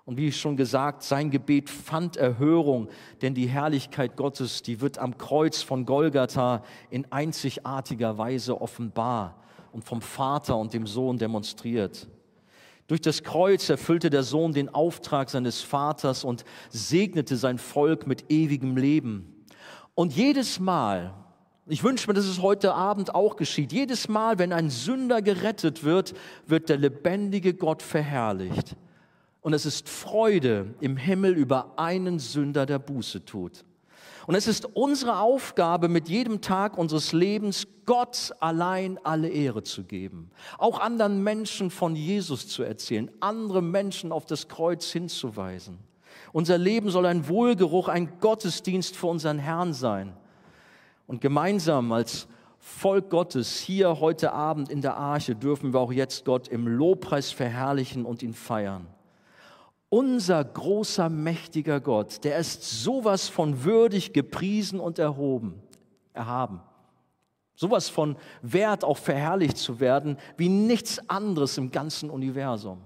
Und wie schon gesagt, sein Gebet fand Erhörung, denn die Herrlichkeit Gottes, die wird am Kreuz von Golgatha in einzigartiger Weise offenbar und vom Vater und dem Sohn demonstriert. Durch das Kreuz erfüllte der Sohn den Auftrag seines Vaters und segnete sein Volk mit ewigem Leben. Und jedes Mal, ich wünsche mir, dass es heute Abend auch geschieht, jedes Mal, wenn ein Sünder gerettet wird, wird der lebendige Gott verherrlicht. Und es ist Freude im Himmel über einen Sünder, der Buße tut. Und es ist unsere Aufgabe, mit jedem Tag unseres Lebens Gott allein alle Ehre zu geben. Auch anderen Menschen von Jesus zu erzählen, andere Menschen auf das Kreuz hinzuweisen. Unser Leben soll ein Wohlgeruch, ein Gottesdienst für unseren Herrn sein. Und gemeinsam als Volk Gottes hier heute Abend in der Arche dürfen wir auch jetzt Gott im Lobpreis verherrlichen und ihn feiern. Unser großer, mächtiger Gott, der ist sowas von würdig gepriesen und erhoben, erhaben. Sowas von wert, auch verherrlicht zu werden, wie nichts anderes im ganzen Universum.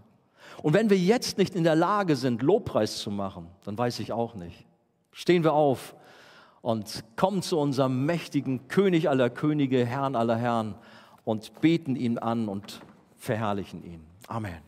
Und wenn wir jetzt nicht in der Lage sind, Lobpreis zu machen, dann weiß ich auch nicht. Stehen wir auf und kommen zu unserem mächtigen König aller Könige, Herrn aller Herren und beten ihn an und verherrlichen ihn. Amen.